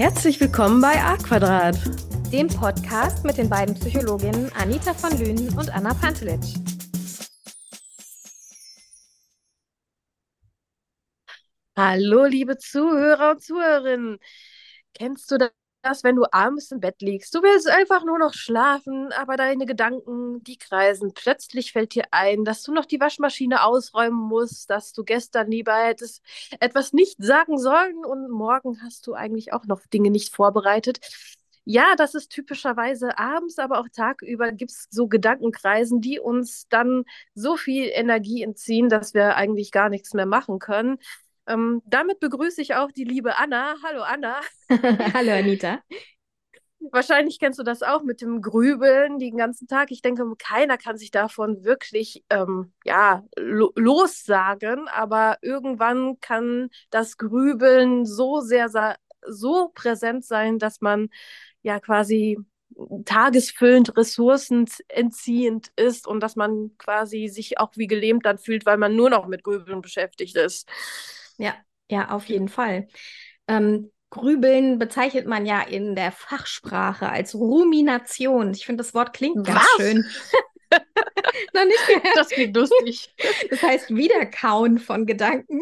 Herzlich willkommen bei A Quadrat, dem Podcast mit den beiden Psychologinnen Anita von Lünen und Anna Pantelitsch. Hallo, liebe Zuhörer und Zuhörerinnen. Kennst du das, wenn du abends im Bett liegst? Du willst einfach nur noch schlafen, aber deine Gedanken, die kreisen. Plötzlich fällt dir ein, dass du noch die Waschmaschine ausräumen musst, dass du gestern lieber hättest etwas nicht sagen sollen und morgen hast du eigentlich auch noch Dinge nicht vorbereitet. Ja, das ist typischerweise abends, aber auch tagüber gibt es so Gedankenkreisen, die uns dann so viel Energie entziehen, dass wir eigentlich gar nichts mehr machen können. Ähm, damit begrüße ich auch die liebe Anna. Hallo Anna. Hallo Anita. Wahrscheinlich kennst du das auch mit dem Grübeln den ganzen Tag. Ich denke, keiner kann sich davon wirklich ähm, ja, lo lossagen, aber irgendwann kann das Grübeln so sehr so präsent sein, dass man ja quasi tagesfüllend, ressourcenentziehend ist und dass man quasi sich auch wie gelähmt dann fühlt, weil man nur noch mit Grübeln beschäftigt ist. Ja, ja, auf jeden Fall. Ähm, Grübeln bezeichnet man ja in der Fachsprache als Rumination. Ich finde, das Wort klingt ganz Was? schön. Noch nicht gehört. Das klingt lustig. Das heißt Wiederkauen von Gedanken.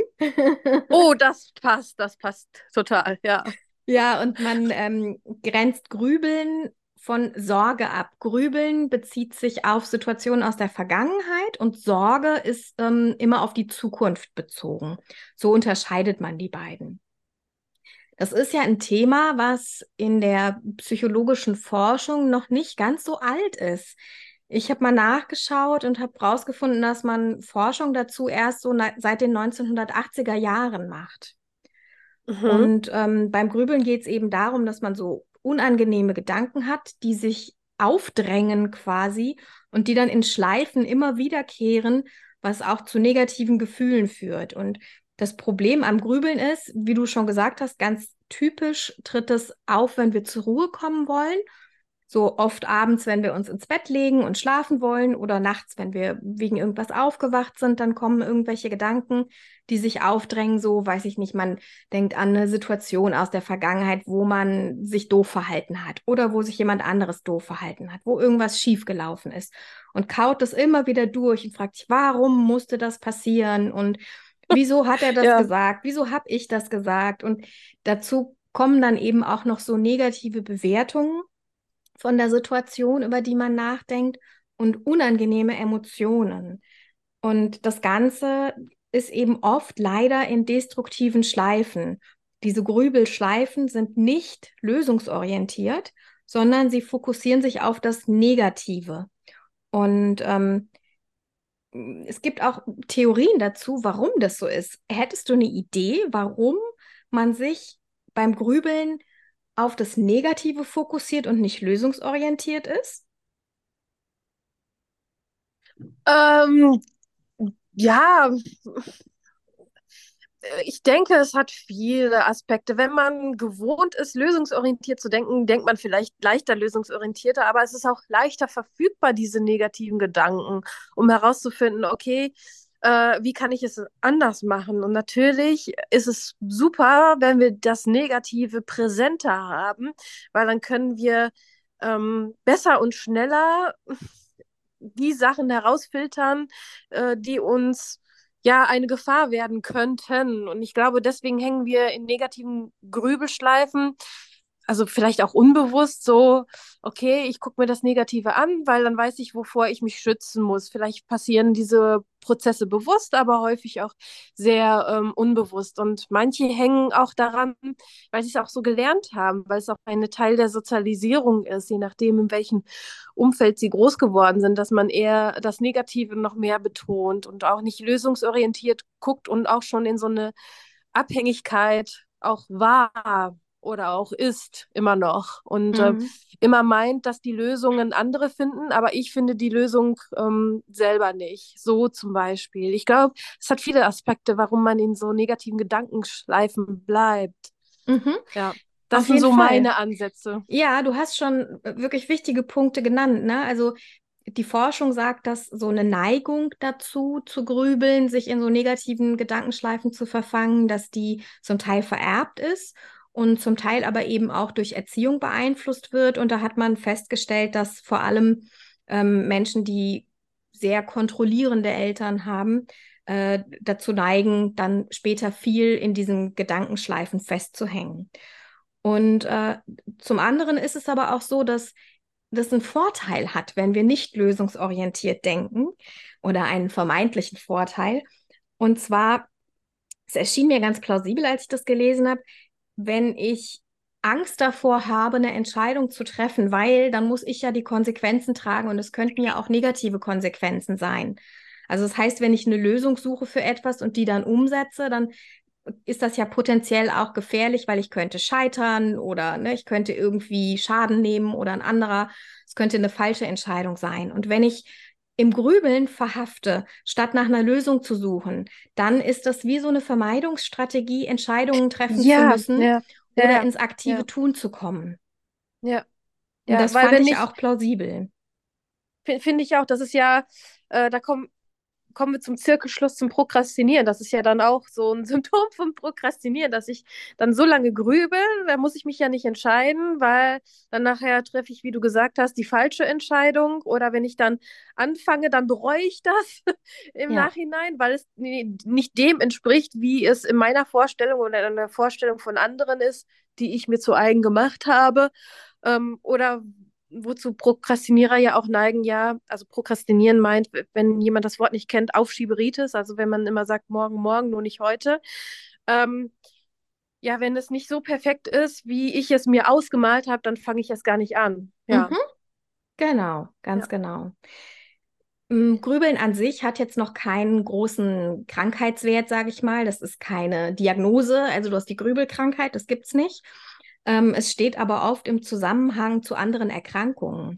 oh, das passt, das passt total, ja. Ja, und man ähm, grenzt Grübeln von Sorge ab. Grübeln bezieht sich auf Situationen aus der Vergangenheit und Sorge ist ähm, immer auf die Zukunft bezogen. So unterscheidet man die beiden. Das ist ja ein Thema, was in der psychologischen Forschung noch nicht ganz so alt ist. Ich habe mal nachgeschaut und habe herausgefunden, dass man Forschung dazu erst so seit den 1980er Jahren macht. Mhm. Und ähm, beim Grübeln geht es eben darum, dass man so unangenehme Gedanken hat, die sich aufdrängen quasi und die dann in Schleifen immer wiederkehren, was auch zu negativen Gefühlen führt. Und das Problem am Grübeln ist, wie du schon gesagt hast, ganz typisch tritt es auf, wenn wir zur Ruhe kommen wollen so oft abends, wenn wir uns ins Bett legen und schlafen wollen oder nachts, wenn wir wegen irgendwas aufgewacht sind, dann kommen irgendwelche Gedanken, die sich aufdrängen. So, weiß ich nicht, man denkt an eine Situation aus der Vergangenheit, wo man sich doof verhalten hat oder wo sich jemand anderes doof verhalten hat, wo irgendwas schiefgelaufen ist und kaut das immer wieder durch und fragt sich, warum musste das passieren und wieso hat er das ja. gesagt? Wieso habe ich das gesagt? Und dazu kommen dann eben auch noch so negative Bewertungen von der Situation, über die man nachdenkt und unangenehme Emotionen. Und das Ganze ist eben oft leider in destruktiven Schleifen. Diese Grübelschleifen sind nicht lösungsorientiert, sondern sie fokussieren sich auf das Negative. Und ähm, es gibt auch Theorien dazu, warum das so ist. Hättest du eine Idee, warum man sich beim Grübeln auf das Negative fokussiert und nicht lösungsorientiert ist? Ähm, ja, ich denke, es hat viele Aspekte. Wenn man gewohnt ist, lösungsorientiert zu denken, denkt man vielleicht leichter lösungsorientierter, aber es ist auch leichter verfügbar, diese negativen Gedanken, um herauszufinden, okay, äh, wie kann ich es anders machen? Und natürlich ist es super, wenn wir das Negative präsenter haben, weil dann können wir ähm, besser und schneller die Sachen herausfiltern, äh, die uns ja eine Gefahr werden könnten. Und ich glaube, deswegen hängen wir in negativen Grübelschleifen, also vielleicht auch unbewusst so, okay, ich gucke mir das Negative an, weil dann weiß ich, wovor ich mich schützen muss. Vielleicht passieren diese Prozesse bewusst, aber häufig auch sehr ähm, unbewusst. Und manche hängen auch daran, weil sie es auch so gelernt haben, weil es auch ein Teil der Sozialisierung ist, je nachdem, in welchem Umfeld sie groß geworden sind, dass man eher das Negative noch mehr betont und auch nicht lösungsorientiert guckt und auch schon in so eine Abhängigkeit auch war oder auch ist immer noch und äh, mhm. äh, immer meint, dass die Lösungen andere finden, aber ich finde die Lösung ähm, selber nicht. So zum Beispiel. Ich glaube, es hat viele Aspekte, warum man in so negativen Gedankenschleifen bleibt. Mhm. Ja. Das Auf sind so Fall. meine Ansätze. Ja, du hast schon wirklich wichtige Punkte genannt. Ne? Also die Forschung sagt, dass so eine Neigung dazu zu grübeln, sich in so negativen Gedankenschleifen zu verfangen, dass die zum Teil vererbt ist und zum Teil aber eben auch durch Erziehung beeinflusst wird. Und da hat man festgestellt, dass vor allem ähm, Menschen, die sehr kontrollierende Eltern haben, äh, dazu neigen, dann später viel in diesen Gedankenschleifen festzuhängen. Und äh, zum anderen ist es aber auch so, dass das einen Vorteil hat, wenn wir nicht lösungsorientiert denken oder einen vermeintlichen Vorteil. Und zwar, es erschien mir ganz plausibel, als ich das gelesen habe, wenn ich Angst davor habe, eine Entscheidung zu treffen, weil dann muss ich ja die Konsequenzen tragen und es könnten ja auch negative Konsequenzen sein. Also das heißt, wenn ich eine Lösung suche für etwas und die dann umsetze, dann ist das ja potenziell auch gefährlich, weil ich könnte scheitern oder ne, ich könnte irgendwie Schaden nehmen oder ein anderer. Es könnte eine falsche Entscheidung sein. Und wenn ich im Grübeln verhafte, statt nach einer Lösung zu suchen, dann ist das wie so eine Vermeidungsstrategie, Entscheidungen treffen ja, zu müssen ja, ja, oder ins aktive Tun zu kommen. Ja. ja Und das fand ich auch plausibel. Finde ich auch, das ist ja, äh, da kommen kommen wir zum Zirkelschluss zum Prokrastinieren. Das ist ja dann auch so ein Symptom vom Prokrastinieren, dass ich dann so lange grübel, da muss ich mich ja nicht entscheiden, weil dann nachher treffe ich, wie du gesagt hast, die falsche Entscheidung. Oder wenn ich dann anfange, dann bereue ich das im ja. Nachhinein, weil es nicht dem entspricht, wie es in meiner Vorstellung oder in der Vorstellung von anderen ist, die ich mir zu eigen gemacht habe. Ähm, oder wozu Prokrastinierer ja auch neigen, ja, also Prokrastinieren meint, wenn jemand das Wort nicht kennt, Aufschieberitis, also wenn man immer sagt, morgen, morgen, nur nicht heute. Ähm, ja, wenn es nicht so perfekt ist, wie ich es mir ausgemalt habe, dann fange ich es gar nicht an. Ja. Mhm. Genau, ganz ja. genau. Mm, Grübeln an sich hat jetzt noch keinen großen Krankheitswert, sage ich mal. Das ist keine Diagnose. Also du hast die Grübelkrankheit, das gibt es nicht. Ähm, es steht aber oft im Zusammenhang zu anderen Erkrankungen.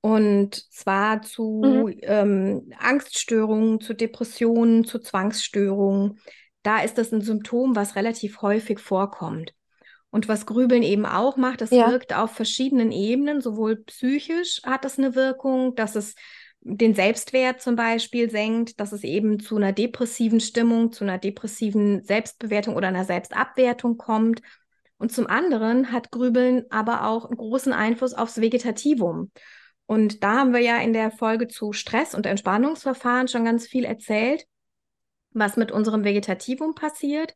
Und zwar zu mhm. ähm, Angststörungen, zu Depressionen, zu Zwangsstörungen. Da ist das ein Symptom, was relativ häufig vorkommt. Und was Grübeln eben auch macht, das ja. wirkt auf verschiedenen Ebenen. Sowohl psychisch hat es eine Wirkung, dass es den Selbstwert zum Beispiel senkt, dass es eben zu einer depressiven Stimmung, zu einer depressiven Selbstbewertung oder einer Selbstabwertung kommt. Und zum anderen hat Grübeln aber auch einen großen Einfluss aufs Vegetativum. Und da haben wir ja in der Folge zu Stress- und Entspannungsverfahren schon ganz viel erzählt, was mit unserem Vegetativum passiert,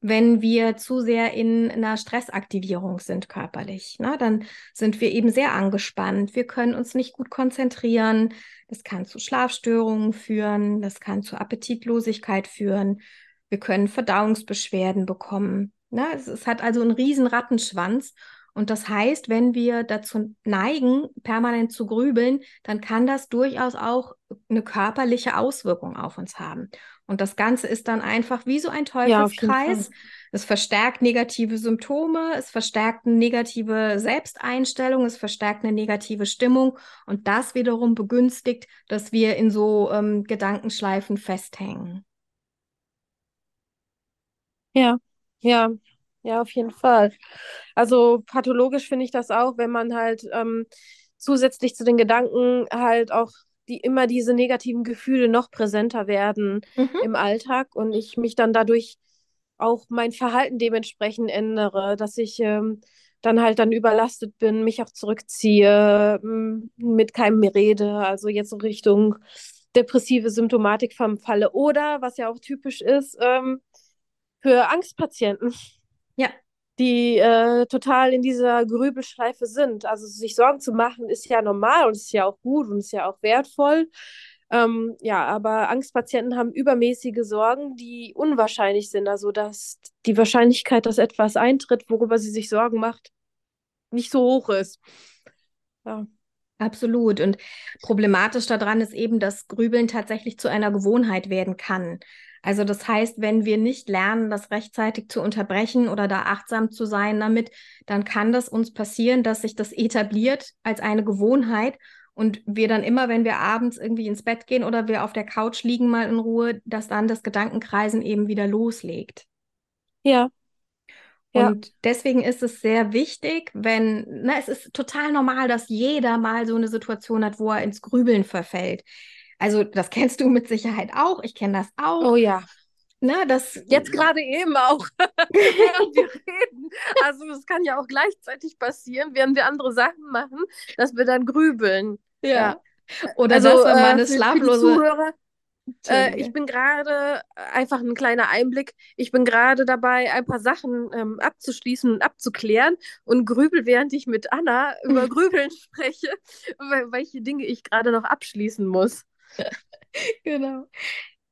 wenn wir zu sehr in einer Stressaktivierung sind körperlich. Na, dann sind wir eben sehr angespannt. Wir können uns nicht gut konzentrieren. Das kann zu Schlafstörungen führen. Das kann zu Appetitlosigkeit führen. Wir können Verdauungsbeschwerden bekommen. Ne? Es, es hat also einen riesen Rattenschwanz. Und das heißt, wenn wir dazu neigen, permanent zu grübeln, dann kann das durchaus auch eine körperliche Auswirkung auf uns haben. Und das Ganze ist dann einfach wie so ein Teufelskreis. Ja, es verstärkt negative Symptome, es verstärkt eine negative Selbsteinstellung, es verstärkt eine negative Stimmung und das wiederum begünstigt, dass wir in so ähm, Gedankenschleifen festhängen. Ja, ja, ja, auf jeden Fall. Also pathologisch finde ich das auch, wenn man halt ähm, zusätzlich zu den Gedanken halt auch die immer diese negativen Gefühle noch präsenter werden mhm. im Alltag und ich mich dann dadurch auch mein Verhalten dementsprechend ändere, dass ich ähm, dann halt dann überlastet bin, mich auch zurückziehe, mit keinem mehr rede, also jetzt so Richtung depressive Symptomatik verfalle oder was ja auch typisch ist, ähm, für Angstpatienten. Ja. Die äh, total in dieser Grübelschleife sind. Also sich Sorgen zu machen ist ja normal und ist ja auch gut und ist ja auch wertvoll. Ähm, ja, aber Angstpatienten haben übermäßige Sorgen, die unwahrscheinlich sind. Also dass die Wahrscheinlichkeit, dass etwas eintritt, worüber sie sich Sorgen macht, nicht so hoch ist. Ja. Absolut. Und problematisch daran ist eben, dass Grübeln tatsächlich zu einer Gewohnheit werden kann. Also das heißt, wenn wir nicht lernen, das rechtzeitig zu unterbrechen oder da achtsam zu sein damit, dann kann das uns passieren, dass sich das etabliert als eine Gewohnheit und wir dann immer, wenn wir abends irgendwie ins Bett gehen oder wir auf der Couch liegen mal in Ruhe, dass dann das Gedankenkreisen eben wieder loslegt. Ja. Und ja. deswegen ist es sehr wichtig, wenn, na, es ist total normal, dass jeder mal so eine Situation hat, wo er ins Grübeln verfällt. Also das kennst du mit Sicherheit auch. Ich kenne das auch. Oh ja. Na, das Jetzt gerade eben auch, während wir reden. Also es kann ja auch gleichzeitig passieren, während wir andere Sachen machen, dass wir dann grübeln. ja. Ja. Oder Also dass man mal äh, eine für, für die schlaflose. Zuhörer, äh, ich bin gerade äh, einfach ein kleiner Einblick. Ich bin gerade dabei, ein paar Sachen ähm, abzuschließen und abzuklären und grübel, während ich mit Anna über Grübeln spreche, wel- welche Dinge ich gerade noch abschließen muss. Genau.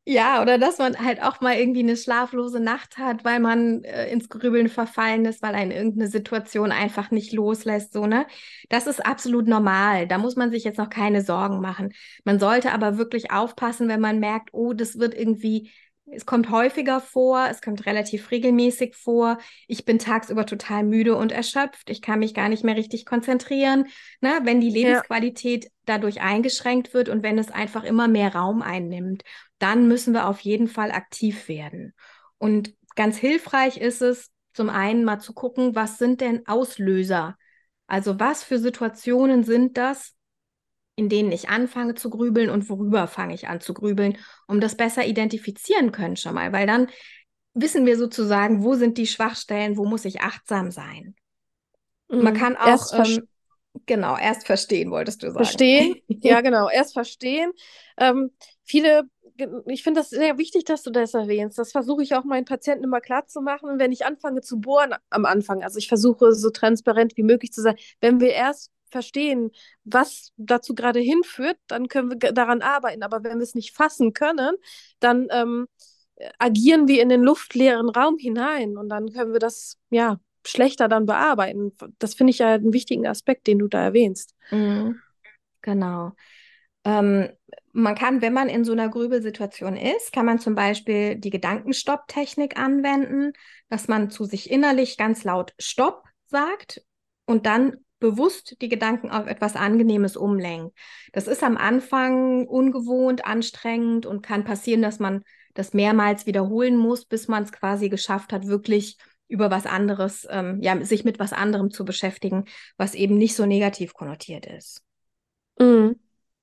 Ja, oder dass man halt auch mal irgendwie eine schlaflose Nacht hat, weil man äh, ins Grübeln verfallen ist, weil einen irgendeine Situation einfach nicht loslässt, so, ne? Das ist absolut normal. Da muss man sich jetzt noch keine Sorgen machen. Man sollte aber wirklich aufpassen, wenn man merkt, oh, das wird irgendwie, es kommt häufiger vor, es kommt relativ regelmäßig vor. Ich bin tagsüber total müde und erschöpft. Ich kann mich gar nicht mehr richtig konzentrieren, ne? Wenn die Ja. Lebensqualität dadurch eingeschränkt wird und wenn es einfach immer mehr Raum einnimmt dann müssen wir auf jeden Fall aktiv werden. Und ganz hilfreich ist es, zum einen mal zu gucken, was sind denn Auslöser? Also was für Situationen sind das, in denen ich anfange zu grübeln und worüber fange ich an zu grübeln, um das besser identifizieren können schon mal, weil dann wissen wir sozusagen, wo sind die Schwachstellen, wo muss ich achtsam sein. Man Mhm. kann auch, Erst ähm, genau, erst verstehen, wolltest du sagen. verstehen. Ja, genau. Erst verstehen. Ähm, viele, ich finde das sehr wichtig, dass du das erwähnst. Das versuche ich auch meinen Patienten immer klar zu machen, wenn ich anfange zu bohren am Anfang. Also ich versuche so transparent wie möglich zu sein. Wenn wir erst verstehen, was dazu gerade hinführt, dann können wir daran arbeiten. Aber wenn wir es nicht fassen können, dann ähm, agieren wir in den luftleeren Raum hinein und dann können wir das, ja, schlechter dann bearbeiten. Das finde ich ja einen wichtigen Aspekt, den du da erwähnst. Mhm. Genau. Ähm, man kann, wenn man in so einer Grübelsituation ist, kann man zum Beispiel die Gedankenstopp-Technik anwenden, dass man zu sich innerlich ganz laut Stopp sagt und dann bewusst die Gedanken auf etwas Angenehmes umlenkt. Das ist am Anfang ungewohnt, anstrengend und kann passieren, dass man das mehrmals wiederholen muss, bis man es quasi geschafft hat, wirklich über was anderes, ähm, ja, sich mit was anderem zu beschäftigen, was eben nicht so negativ konnotiert ist. Mhm.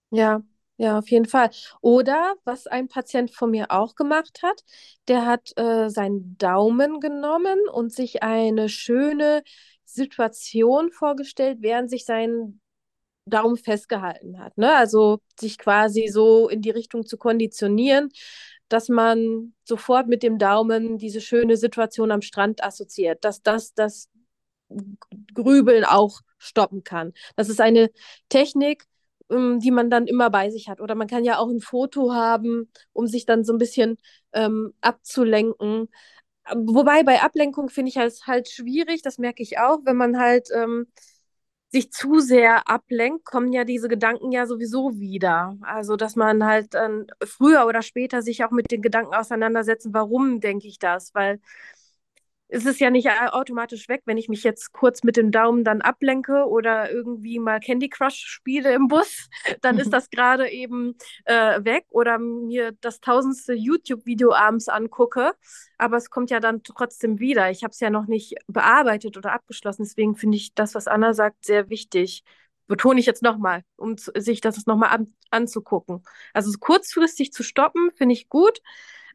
Ja, ja, auf jeden Fall. Oder was ein Patient von mir auch gemacht hat, der hat äh, seinen Daumen genommen und sich eine schöne Situation vorgestellt, während sich sein Daumen festgehalten hat. Ne? Also sich quasi so in die Richtung zu konditionieren, dass man sofort mit dem Daumen diese schöne Situation am Strand assoziiert, dass das das Grübeln auch stoppen kann. Das ist eine Technik, ähm, die man dann immer bei sich hat. Oder man kann ja auch ein Foto haben, um sich dann so ein bisschen ähm, abzulenken. Wobei bei Ablenkung finde ich es halt schwierig, das merke ich auch, wenn man halt ähm, sich zu sehr ablenkt, kommen ja diese Gedanken ja sowieso wieder. Also, dass man halt dann früher oder später sich auch mit den Gedanken auseinandersetzen, warum denke ich das? Weil es ist ja nicht automatisch weg, wenn ich mich jetzt kurz mit dem Daumen dann ablenke oder irgendwie mal Candy Crush spiele im Bus, dann ist das gerade eben äh, weg oder mir das tausendste YouTube-Video abends angucke, aber es kommt ja dann trotzdem wieder. Ich habe es ja noch nicht bearbeitet oder abgeschlossen, deswegen finde ich das, was Anna sagt, sehr wichtig. Betone ich jetzt nochmal, um sich das nochmal an, anzugucken. Also kurzfristig zu stoppen, finde ich gut.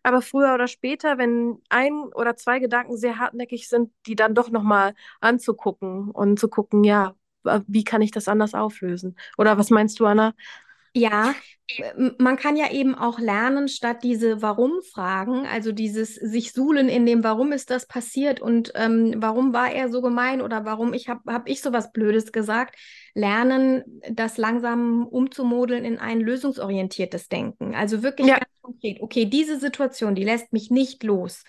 Aber früher oder später, wenn ein oder zwei Gedanken sehr hartnäckig sind, die dann doch nochmal anzugucken und zu gucken, ja, wie kann ich das anders auflösen? Oder was meinst du, Anna? Ja, man kann ja eben auch lernen, statt diese Warum-Fragen, also dieses sich suhlen in dem, warum ist das passiert und ähm, warum war er so gemein oder warum ich habe hab ich sowas Blödes gesagt, lernen, das langsam umzumodeln in ein lösungsorientiertes Denken. Also wirklich Ja. ganz konkret, okay, diese Situation, die lässt mich nicht los.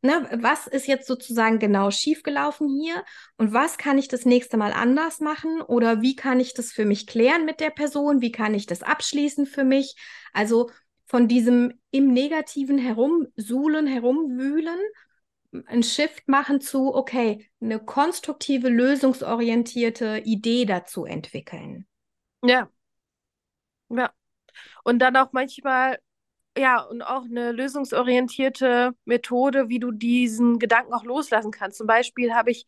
Ne, was ist jetzt sozusagen genau schiefgelaufen hier und was kann ich das nächste Mal anders machen oder wie kann ich das für mich klären mit der Person, wie kann ich das abschließen für mich? Also von diesem im Negativen herumsuhlen, herumwühlen, ein Shift machen zu, okay, eine konstruktive, lösungsorientierte Idee dazu entwickeln. Ja. Ja. Und dann auch manchmal, ja, und auch eine lösungsorientierte Methode, wie du diesen Gedanken auch loslassen kannst. Zum Beispiel habe ich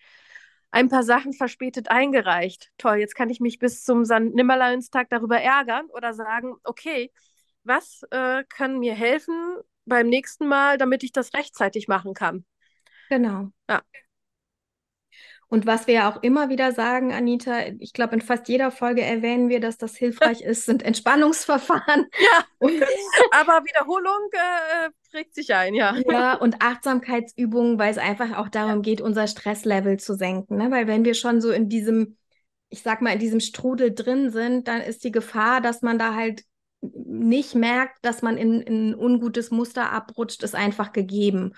ein paar Sachen verspätet eingereicht. Toll, jetzt kann ich mich bis zum San Nimmerleinstag darüber ärgern oder sagen, okay, was äh, kann mir helfen, beim nächsten Mal, damit ich das rechtzeitig machen kann. Genau. Ja. Und was wir ja auch immer wieder sagen, Anita, ich glaube, in fast jeder Folge erwähnen wir, dass das hilfreich ist, sind Entspannungsverfahren. Ja, aber Wiederholung äh, prägt sich ein, ja. Ja, und Achtsamkeitsübungen, weil es einfach auch darum geht, unser Stresslevel zu senken. Ne? Weil wenn wir schon so in diesem, ich sag mal, in diesem Strudel drin sind, dann ist die Gefahr, dass man da halt nicht merkt, dass man in, in ein ungutes Muster abrutscht, ist einfach gegeben.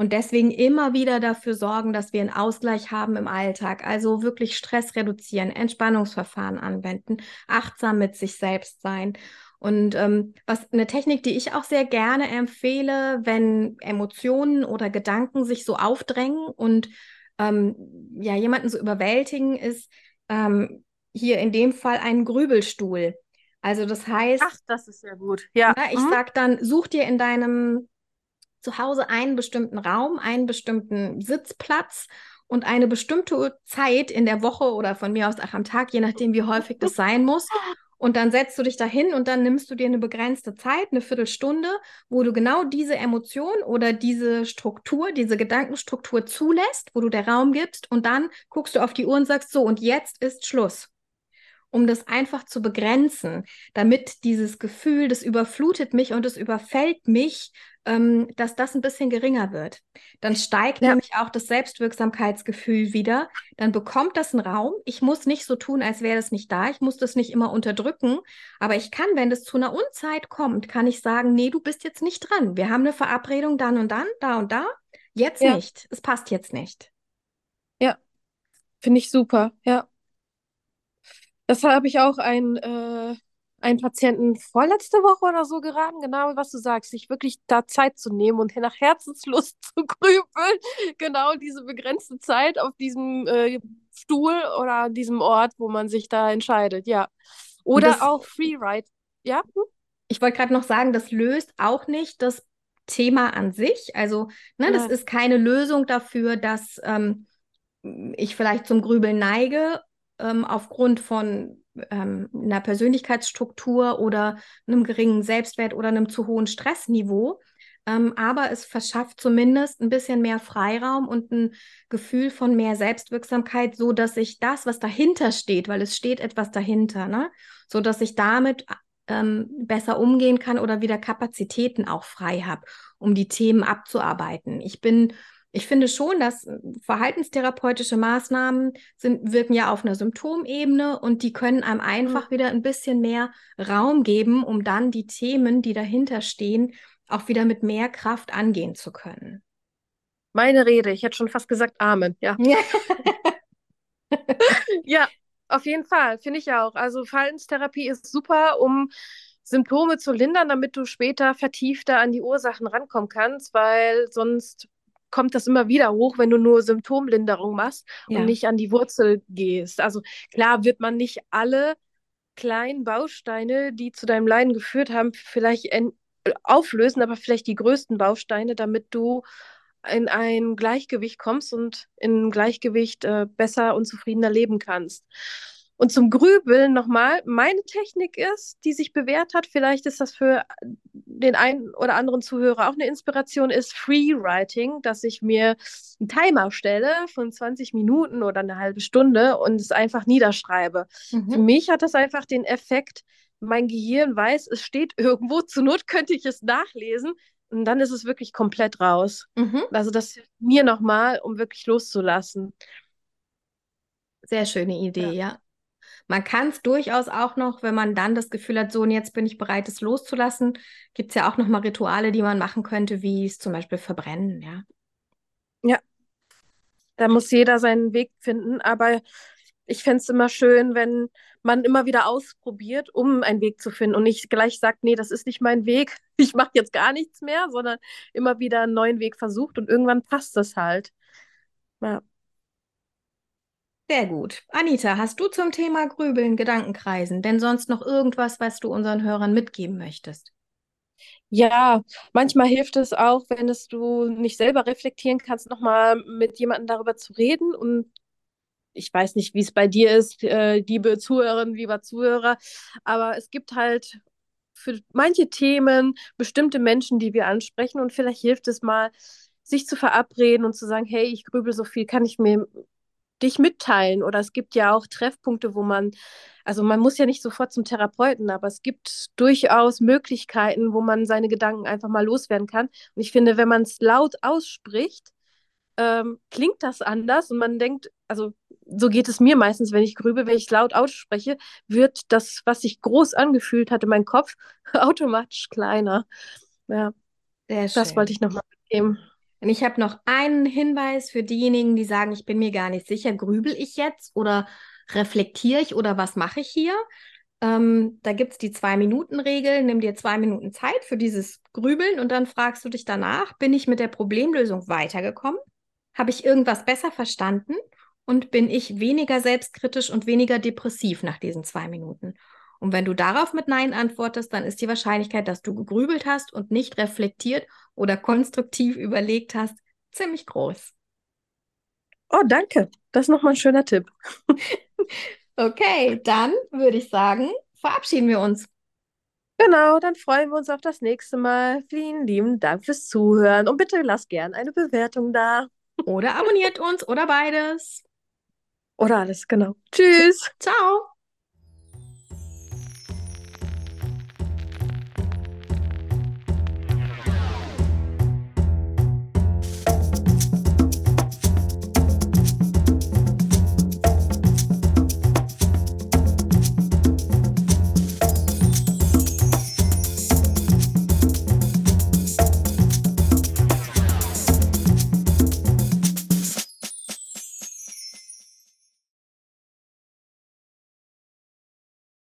Und deswegen immer wieder dafür sorgen, dass wir einen Ausgleich haben im Alltag. Also wirklich Stress reduzieren, Entspannungsverfahren anwenden, achtsam mit sich selbst sein. Und ähm, was eine Technik, die ich auch sehr gerne empfehle, wenn Emotionen oder Gedanken sich so aufdrängen und ähm, ja jemanden so überwältigen, ist ähm, hier in dem Fall ein Grübelstuhl. Also das heißt, ach, das ist ja gut. Ja, na, ich mhm. sag dann, such dir in deinem zu Hause einen bestimmten Raum, einen bestimmten Sitzplatz und eine bestimmte Zeit in der Woche oder von mir aus auch am Tag, je nachdem, wie häufig das sein muss. Und dann setzt du dich dahin und dann nimmst du dir eine begrenzte Zeit, eine Viertelstunde, wo du genau diese Emotion oder diese Struktur, diese Gedankenstruktur zulässt, wo du der Raum gibst und dann guckst du auf die Uhr und sagst so, und jetzt ist Schluss um das einfach zu begrenzen, damit dieses Gefühl, das überflutet mich und es überfällt mich, ähm, dass das ein bisschen geringer wird. Dann steigt ja. nämlich auch das Selbstwirksamkeitsgefühl wieder. Dann bekommt das einen Raum. Ich muss nicht so tun, als wäre das nicht da. Ich muss das nicht immer unterdrücken. Aber ich kann, wenn das zu einer Unzeit kommt, kann ich sagen, nee, du bist jetzt nicht dran. Wir haben eine Verabredung dann und dann, da und da. Jetzt ja. nicht. Es passt jetzt nicht. Ja, finde ich super. Ja. Das habe ich auch ein, äh, einen Patienten vorletzte Woche oder so geraten, genau was du sagst, sich wirklich da Zeit zu nehmen und nach Herzenslust zu grübeln. Genau diese begrenzte Zeit auf diesem äh, Stuhl oder diesem Ort, wo man sich da entscheidet, ja. Oder das, auch Freeride. Ja? Hm? Ich wollte gerade noch sagen, das löst auch nicht das Thema an sich. Also, ne, ja. das ist keine Lösung dafür, dass ähm, ich vielleicht zum Grübeln neige ähm, aufgrund von ähm, einer Persönlichkeitsstruktur oder einem geringen Selbstwert oder einem zu hohen Stressniveau. Ähm, aber es verschafft zumindest ein bisschen mehr Freiraum und ein Gefühl von mehr Selbstwirksamkeit, so dass ich das, was dahinter steht, weil es steht etwas dahinter, ne, so dass ich damit ähm, besser umgehen kann oder wieder Kapazitäten auch frei habe, um die Themen abzuarbeiten. Ich bin ich finde schon, dass äh, verhaltenstherapeutische Maßnahmen sind, wirken ja auf einer Symptomebene und die können einem einfach mhm. wieder ein bisschen mehr Raum geben, um dann die Themen, die dahinter stehen, auch wieder mit mehr Kraft angehen zu können. Meine Rede, ich hätte schon fast gesagt Amen, ja. ja, auf jeden Fall, finde ich auch. Also Verhaltenstherapie ist super, um Symptome zu lindern, damit du später vertiefter an die Ursachen rankommen kannst, weil sonst kommt das immer wieder hoch, wenn du nur Symptomlinderung machst ja. und nicht an die Wurzel gehst. Also klar wird man nicht alle kleinen Bausteine, die zu deinem Leiden geführt haben, vielleicht auflösen, aber vielleicht die größten Bausteine, damit du in ein Gleichgewicht kommst und in Gleichgewicht äh, besser und zufriedener leben kannst. Und zum Grübeln nochmal, meine Technik ist, die sich bewährt hat, vielleicht ist das für den einen oder anderen Zuhörer auch eine Inspiration, ist Freewriting, dass ich mir einen Timer stelle von 20 Minuten oder eine halbe Stunde und es einfach niederschreibe. Mhm. Für mich hat das einfach den Effekt, mein Gehirn weiß, es steht irgendwo, zur Not könnte ich es nachlesen und dann ist es wirklich komplett raus. Mhm. Also das hilft mir nochmal, um wirklich loszulassen. Sehr schöne Idee, ja. ja. Man kann es durchaus auch noch, wenn man dann das Gefühl hat, so und jetzt bin ich bereit, es loszulassen, gibt es ja auch noch mal Rituale, die man machen könnte, wie es zum Beispiel verbrennen, ja. Ja, da muss jeder seinen Weg finden, aber ich fände es immer schön, wenn man immer wieder ausprobiert, um einen Weg zu finden und nicht gleich sagt, nee, das ist nicht mein Weg, ich mache jetzt gar nichts mehr, sondern immer wieder einen neuen Weg versucht und irgendwann passt das halt. Ja. Sehr gut. Anita, hast du zum Thema Grübeln, Gedankenkreisen denn sonst noch irgendwas, was du unseren Hörern mitgeben möchtest? Ja, manchmal hilft es auch, wenn es du nicht selber reflektieren kannst, nochmal mit jemandem darüber zu reden. Und ich weiß nicht, wie es bei dir ist, äh, liebe Zuhörerinnen, lieber Zuhörer, aber es gibt halt für manche Themen bestimmte Menschen, die wir ansprechen. Und vielleicht hilft es mal, sich zu verabreden und zu sagen, hey, ich grübel so viel, kann ich mir dich mitteilen? Oder es gibt ja auch Treffpunkte, wo man, also man muss ja nicht sofort zum Therapeuten, aber es gibt durchaus Möglichkeiten, wo man seine Gedanken einfach mal loswerden kann. Und ich finde, wenn man es laut ausspricht, ähm, klingt das anders und man denkt, also so geht es mir meistens, wenn ich grübe, wenn ich laut ausspreche, wird das, was sich groß angefühlt hat in meinem Kopf, automatisch kleiner. Ja, das wollte ich nochmal mitgeben. Und ich habe noch einen Hinweis für diejenigen, die sagen, ich bin mir gar nicht sicher, grübel ich jetzt oder reflektiere ich oder was mache ich hier? Ähm, da gibt es die Zwei-Minuten-Regel. Nimm dir zwei Minuten Zeit für dieses Grübeln und dann fragst du dich danach, bin ich mit der Problemlösung weitergekommen? Habe ich irgendwas besser verstanden? Und bin ich weniger selbstkritisch und weniger depressiv nach diesen zwei Minuten? Und wenn du darauf mit Nein antwortest, dann ist die Wahrscheinlichkeit, dass du gegrübelt hast und nicht reflektiert oder konstruktiv überlegt hast, ziemlich groß. Oh, danke. Das ist nochmal ein schöner Tipp. Okay, dann würde ich sagen, verabschieden wir uns. Genau, dann freuen wir uns auf das nächste Mal. Vielen lieben Dank fürs Zuhören und bitte lasst gern eine Bewertung da. Oder abonniert uns oder beides. Oder alles, genau. Tschüss. Ciao.